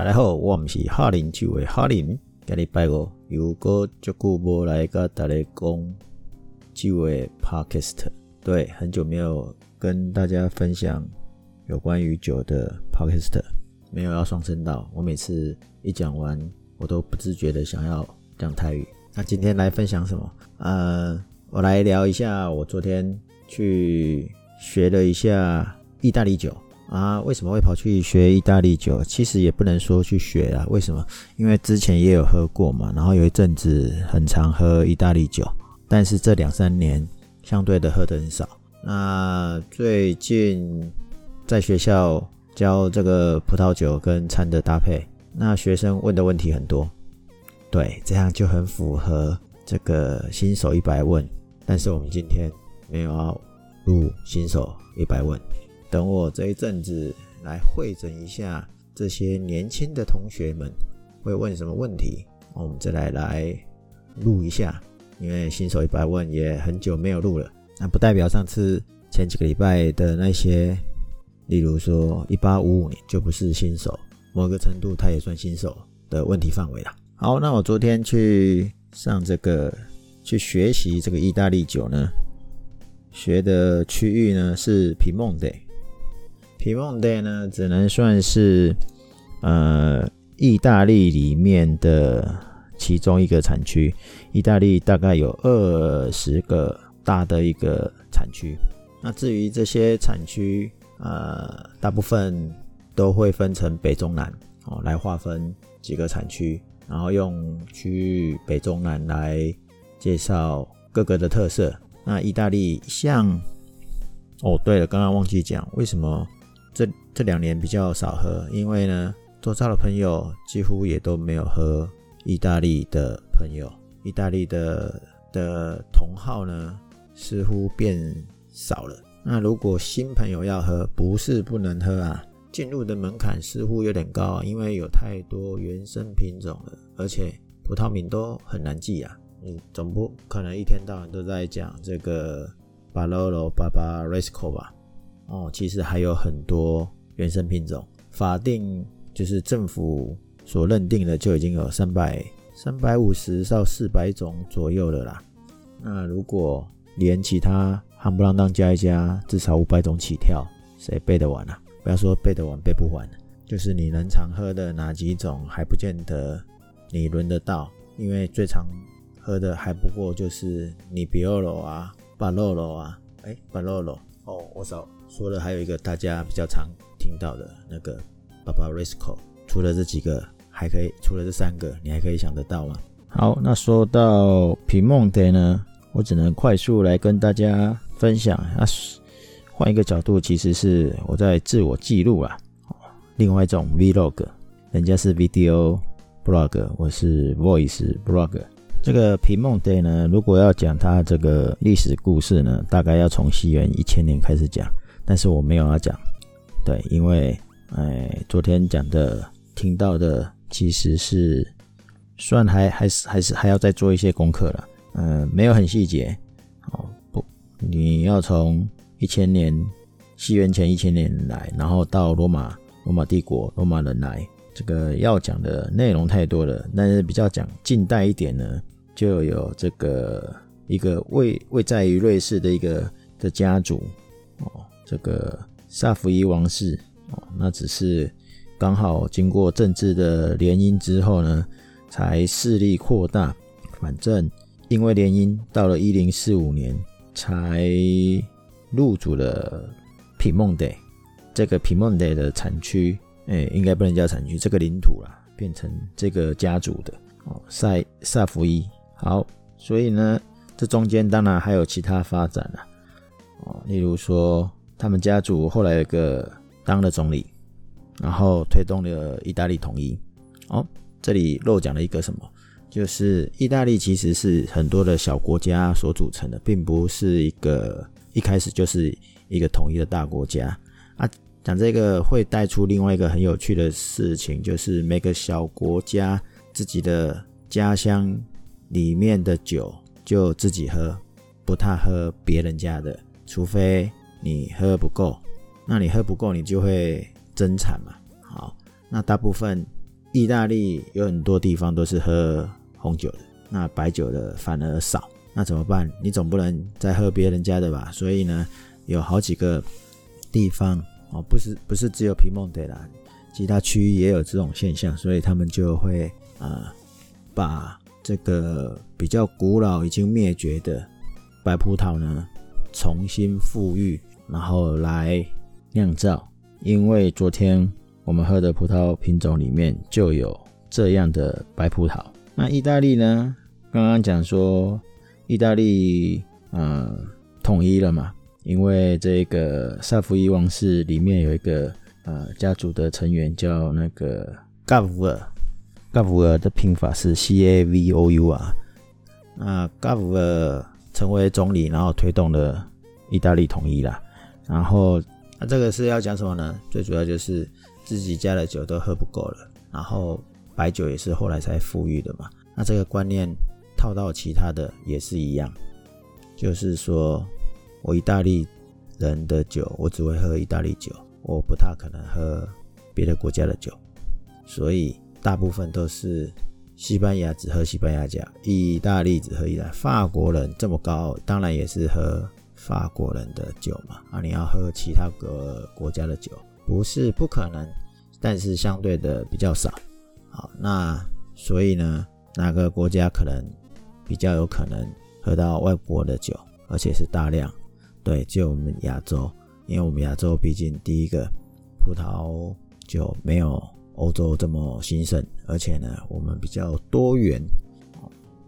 大家好，我毋是哈林酒的哈林，今日拜五又过足久无来甲大家讲酒的 podcast，对，很久没有跟大家分享有关于酒的 podcast，没有要双声道，我每次一讲完，我都不自觉的想要讲台语。那今天来分享什么？呃，我来聊一下我昨天去学了一下意大利酒。啊，为什么会跑去学意大利酒？其实也不能说去学啊。为什么？因为之前也有喝过嘛，然后有一阵子很常喝意大利酒，但是这两三年相对的喝的很少。那最近在学校教这个葡萄酒跟餐的搭配，那学生问的问题很多，对，这样就很符合这个新手一百问。但是我们今天没有要录新手一百问。等我这一阵子来会诊一下这些年轻的同学们会问什么问题，我们再来来录一下。因为新手一百问也很久没有录了，那不代表上次前几个礼拜的那些，例如说一八五五年就不是新手，某个程度他也算新手的问题范围了。好，那我昨天去上这个去学习这个意大利酒呢，学的区域呢是皮蒙德。皮蒙德呢，只能算是呃意大利里面的其中一个产区。意大利大概有二十个大的一个产区。那至于这些产区，呃，大部分都会分成北中南哦，来划分几个产区，然后用区域北中南来介绍各个的特色。那意大利像哦，对了，刚刚忘记讲为什么。这这两年比较少喝，因为呢，周遭的朋友几乎也都没有喝意大利的朋友，意大利的的同号呢似乎变少了。那如果新朋友要喝，不是不能喝啊，进入的门槛似乎有点高啊，因为有太多原生品种了，而且葡萄名都很难记啊。你总不可能一天到晚都在讲这个巴罗罗巴巴瑞斯科吧？哦，其实还有很多原生品种，法定就是政府所认定的就已经有三百三百五十到四百种左右了啦。那如果连其他夯不啷当加一加，至少五百种起跳，谁背得完啊？不要说背得完，背不完，就是你能常喝的哪几种还不见得你轮得到，因为最常喝的还不过就是你比奥罗啊、巴洛罗啊，哎，巴洛罗哦，我少。说了还有一个大家比较常听到的那个 Barbaresco，除了这几个还可以，除了这三个你还可以想得到吗？好，那说到皮蒙德呢，我只能快速来跟大家分享。啊，换一个角度，其实是我在自我记录啊。另外一种 Vlog，人家是 Video Blog，我是 Voice Blog。这个皮蒙德呢，如果要讲它这个历史故事呢，大概要从西元一千年开始讲。但是我没有要讲，对，因为，哎，昨天讲的、听到的，其实是算还还是还是还要再做一些功课了，嗯，没有很细节，哦，不，你要从一千年，西元前一千年来，然后到罗马，罗马帝国，罗马人来，这个要讲的内容太多了，但是比较讲近代一点呢，就有这个一个位位在于瑞士的一个的家族，哦。这个萨伏伊王室哦，那只是刚好经过政治的联姻之后呢，才势力扩大。反正因为联姻，到了一零四五年才入主了皮蒙德。这个皮蒙德的产区，哎，应该不能叫产区，这个领土啦，变成这个家族的哦，塞萨伏伊。好，所以呢，这中间当然还有其他发展了哦，例如说。他们家族后来有个当了总理，然后推动了意大利统一。哦，这里漏讲了一个什么？就是意大利其实是很多的小国家所组成的，并不是一个一开始就是一个统一的大国家。啊，讲这个会带出另外一个很有趣的事情，就是每个小国家自己的家乡里面的酒就自己喝，不太喝别人家的，除非。你喝不够，那你喝不够，你就会增产嘛。好，那大部分意大利有很多地方都是喝红酒的，那白酒的反而少，那怎么办？你总不能再喝别人家的吧？所以呢，有好几个地方哦，不是不是只有皮蒙德啦，其他区域也有这种现象，所以他们就会啊，把这个比较古老、已经灭绝的白葡萄呢，重新复育，然后来酿造。因为昨天。我们喝的葡萄品种里面就有这样的白葡萄。那意大利呢？刚刚讲说意大利呃统一了嘛？因为这个萨伏伊王室里面有一个呃家族的成员叫那个嘎夫尔，嘎夫尔的拼法是 C A V O U 啊。那嘎夫尔成为总理，然后推动了意大利统一了。然后那这个是要讲什么呢？最主要就是。自己家的酒都喝不够了，然后白酒也是后来才富裕的嘛。那这个观念套到其他的也是一样，就是说我意大利人的酒，我只会喝意大利酒，我不太可能喝别的国家的酒。所以大部分都是西班牙只喝西班牙酒，意大利只喝意大利。法国人这么高，当然也是喝法国人的酒嘛。啊，你要喝其他个国家的酒。不是不可能，但是相对的比较少。好，那所以呢，哪个国家可能比较有可能喝到外国的酒，而且是大量？对，就我们亚洲，因为我们亚洲毕竟第一个葡萄酒没有欧洲这么兴盛，而且呢，我们比较多元，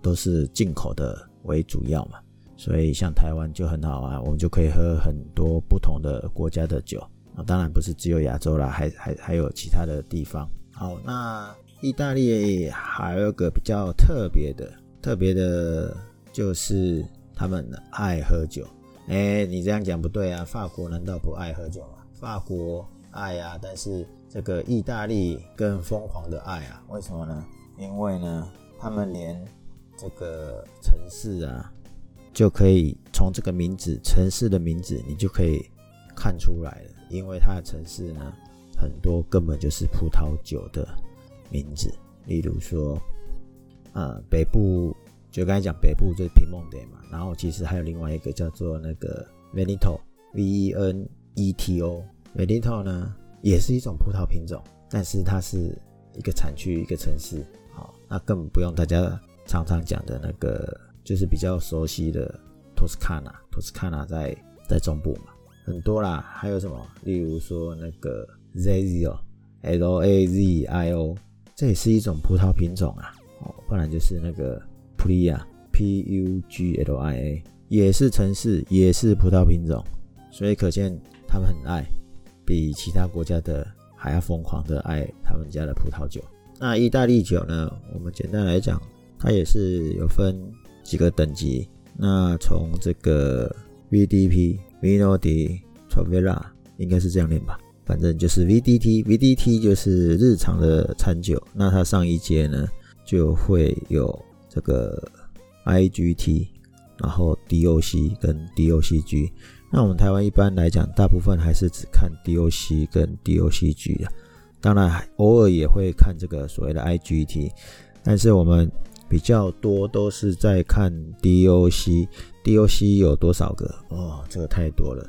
都是进口的为主要嘛。所以像台湾就很好啊，我们就可以喝很多不同的国家的酒。啊，当然不是只有亚洲啦，还还还有其他的地方。好，那意大利还有个比较特别的，特别的就是他们爱喝酒。哎，你这样讲不对啊，法国难道不爱喝酒吗？法国爱啊，但是这个意大利更疯狂的爱啊，为什么呢？因为呢，他们连这个城市啊，就可以从这个名字，城市的名字，你就可以看出来了。因为它的城市呢，很多根本就是葡萄酒的名字，例如说，呃，北部就刚才讲北部就是皮蒙德嘛，然后其实还有另外一个叫做那个 Veneto，V E N E T O，Veneto 呢也是一种葡萄品种，但是它是一个产区一个城市，好，那根本不用大家常常讲的那个，就是比较熟悉的托斯卡纳，托斯卡纳在在中部嘛。很多啦，还有什么？例如说那个 Lazio，L A Z I O，这也是一种葡萄品种啊。哦，不然就是那个 Puglia，P U G L I A，也是城市，也是葡萄品种。所以可见他们很爱，比其他国家的还要疯狂的爱他们家的葡萄酒。那意大利酒呢？我们简单来讲，它也是有分几个等级。那从这个 V D P。Vino di Trovella 应该是这样念吧，反正就是 VDT，VDT 就是日常的餐酒。那它上一阶呢就会有这个 IGT，然后 DOC 跟 DOCG。那我们台湾一般来讲，大部分还是只看 DOC 跟 DOCG 的，当然偶尔也会看这个所谓的 IGT，但是我们比较多都是在看 DOC。DOC 有多少个？哦，这个太多了，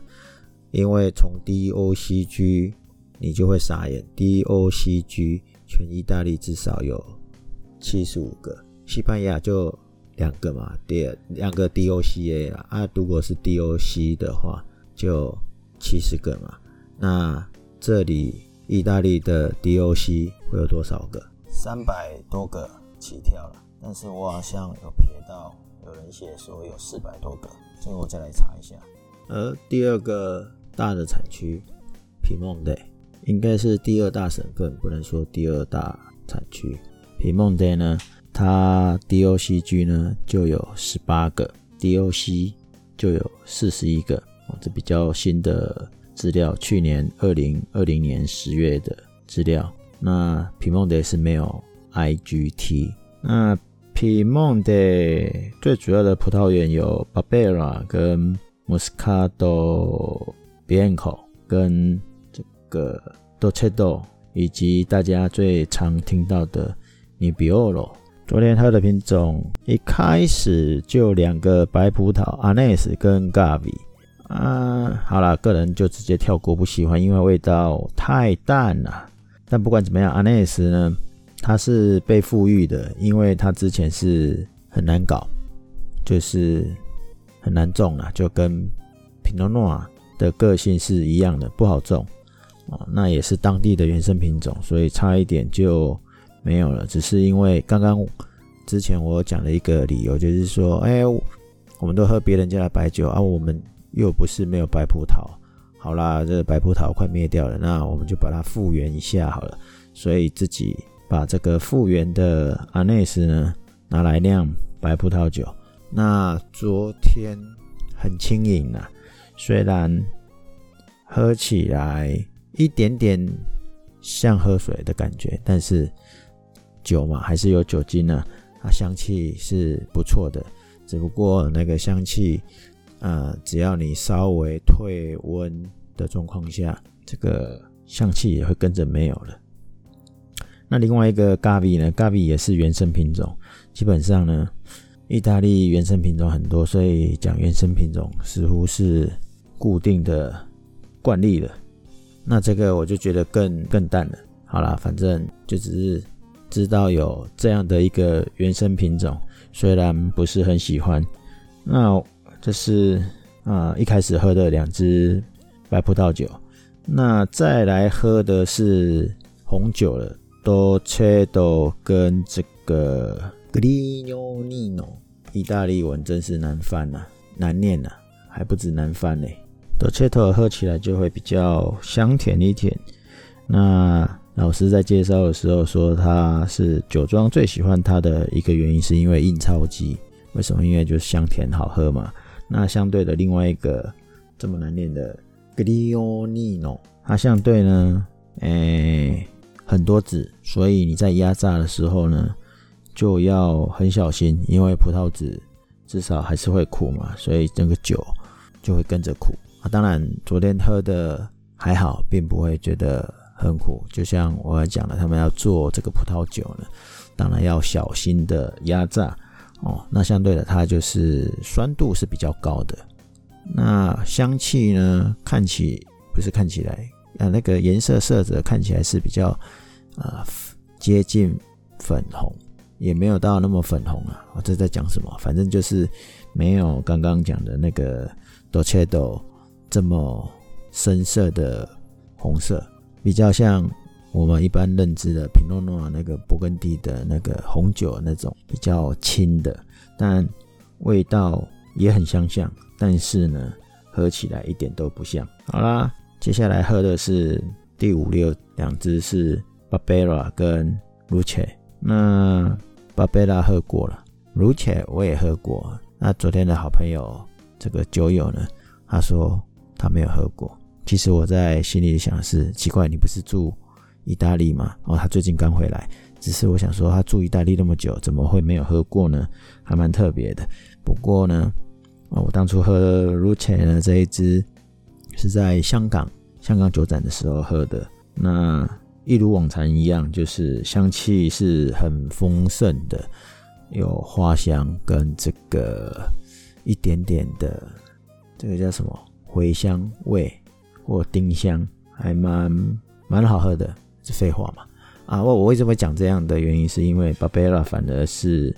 因为从 DOCG 你就会傻眼，DOCG 全意大利至少有七十五个，西班牙就两个嘛，第两个 DOCA 啦，啊，如果是 DOC 的话就七十个嘛，那这里意大利的 DOC 会有多少个？三百多个起跳了，但是我好像有瞥到。有人写说有四百多个，所以我再来查一下。而第二个大的产区，皮蒙德，应该是第二大省份，不能说第二大产区。皮蒙德呢，它 DOCG 呢就有十八个，DOC 就有四十一个。哦，这比较新的资料，去年二零二零年十月的资料。那皮蒙德是没有 IGT，那。皮蒙的最主要的葡萄园有 Barbera 跟 Moscato Bianco 跟这个 Dolcetto 以及大家最常听到的 Nebbiolo。昨天喝的品种一开始就两个白葡萄，Anes 跟 Gavi。啊，好了，个人就直接跳过，不喜欢，因为味道太淡了。但不管怎么样，Anes 呢，它是被富裕的，因为它之前是很难搞，就是很难种了，就跟 Pinot Noir 的个性是一样的，不好种哦。那也是当地的原生品种，所以差一点就没有了。只是因为刚刚之前我讲了一个理由，就是说，哎，我们都喝别人家的白酒啊，我们。又不是没有白葡萄，好啦，这白葡萄快灭掉了，那我们就把它复原一下好了。所以自己把这个复原的阿内斯呢拿来酿白葡萄酒。那昨天很轻盈啊，虽然喝起来一点点像喝水的感觉，但是酒嘛还是有酒精呢，啊，香气是不错的，只不过那个香气。呃，只要你稍微退温的状况下，这个香气也会跟着没有了。那另外一个 Gavi 呢？Gavi 也是原生品种，基本上呢，意大利原生品种很多，所以讲原生品种似乎是固定的惯例了。那这个我就觉得更更淡了。好啦，反正就只是知道有这样的一个原生品种，虽然不是很喜欢。那这是啊，一开始喝的两支白葡萄酒，那再来喝的是红酒了多切多跟这个 Grignano，意大利文真是难翻呐，难念呐，还不止难翻呢。多切多喝起来就会比较香甜一点。那老师在介绍的时候说，他是酒庄最喜欢它的一个原因，是因为印钞机。为什么？因为就是香甜好喝嘛。那相对的另外一个这么难念的 Gliano，它相对呢，诶很多籽，所以你在压榨的时候呢就要很小心，因为葡萄籽至少还是会苦嘛，所以整个酒就会跟着苦啊。当然昨天喝的还好，并不会觉得很苦，就像我讲的，他们要做这个葡萄酒呢，当然要小心的压榨。哦，那相对的，它就是酸度是比较高的。那香气呢，看起不是看起来，呃，那个颜色色泽看起来是比较啊接近粉红，也没有到那么粉红啊。我这在讲什么？反正就是没有刚刚讲的那个 Dolce 这么深色的红色，比较像。我们一般认知的品诺诺那个勃艮第的那个红酒那种比较轻的，但味道也很相像，但是呢，喝起来一点都不像。好啦，接下来喝的是第五六两支是 Barbera 跟 Luce。那 Barbera 喝过了，Luce 我也喝过。那昨天的好朋友这个酒友呢，他说他没有喝过。其实我在心里想的是，奇怪，你不是住？意大利嘛，哦，他最近刚回来，只是我想说，他住意大利那么久，怎么会没有喝过呢？还蛮特别的。不过呢，啊我当初喝 Luce 呢这一支是在香港香港酒展的时候喝的，那一如往常一样，就是香气是很丰盛的，有花香跟这个一点点的这个叫什么茴香味或丁香，还蛮蛮好喝的。是废话嘛？啊，我我为什么讲这样的原因，是因为 Barbera 反而是，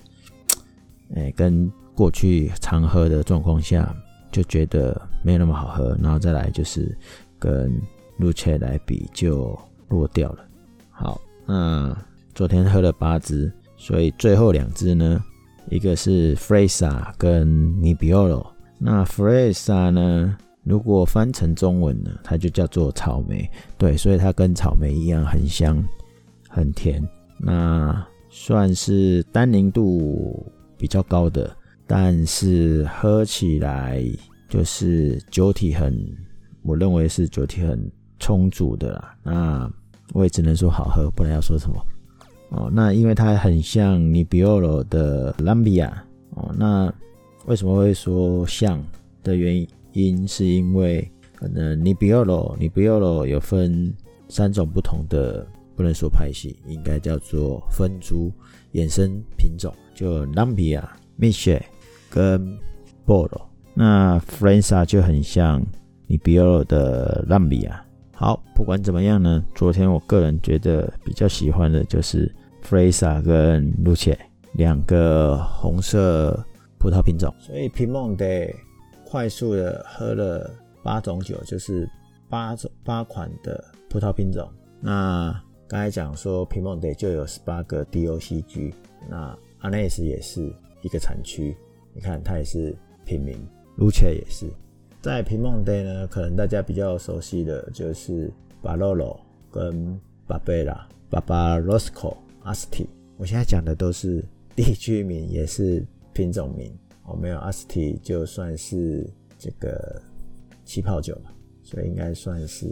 哎，跟过去常喝的状况下就觉得没有那么好喝，然后再来就是跟 Luce 来比就落掉了。好，那昨天喝了八支，所以最后两支呢，一个是 Fresa 跟 Nibbiolo。那 Fresa 呢？如果翻成中文呢，它就叫做草莓，对，所以它跟草莓一样很香、很甜。那算是单宁度比较高的，但是喝起来就是酒体很，我认为是酒体很充足的啦。那我也只能说好喝，不然要说什么哦。那因为它很像尼比奥罗的兰比亚哦。那为什么会说像的原因？是因为可能尼比奥罗，尼比奥罗有分三种不同的不能说派系，应该叫做分株衍生品种，就 Lambia、m i c h e 跟 Bolo。那 f r a n s a 就很像你 b i o 的 Lambia。好，不管怎么样呢，昨天我个人觉得比较喜欢的就是 f r a s a 跟 Luce 两个红色葡萄品种。所以 Piemonte 快速的喝了八种酒，就是八种八款的葡萄品种。那刚才讲说 Piemonte 就有十八个 DOCG，那 Anais 也是一个产区，你看它也是品名。Luce 也是，在平梦 day 呢，可能大家比较熟悉的就是巴洛洛跟巴贝拉、巴巴罗斯科、阿斯提。我现在讲的都是地区名，也是品种名。哦，没有阿斯提就算是这个气泡酒嘛，所以应该算是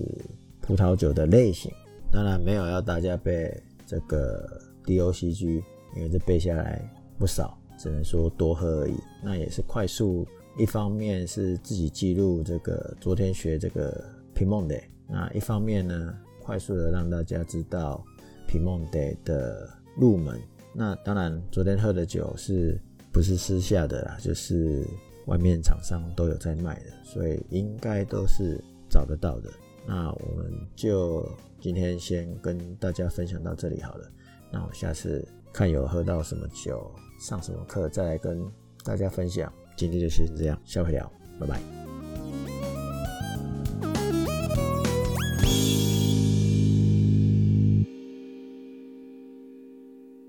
葡萄酒的类型。当然没有要大家背这个 DOCG，因为这背下来不少，只能说多喝而已。那也是快速。一方面是自己记录这个昨天学这个皮梦 day，那一方面呢，快速的让大家知道皮梦 day 的入门。那当然，昨天喝的酒是不是私下的啦？就是外面厂商都有在卖的，所以应该都是找得到的。那我们就今天先跟大家分享到这里好了。那我下次看有喝到什么酒，上什么课，再来跟大家分享。今天就先这样，下回聊，拜拜。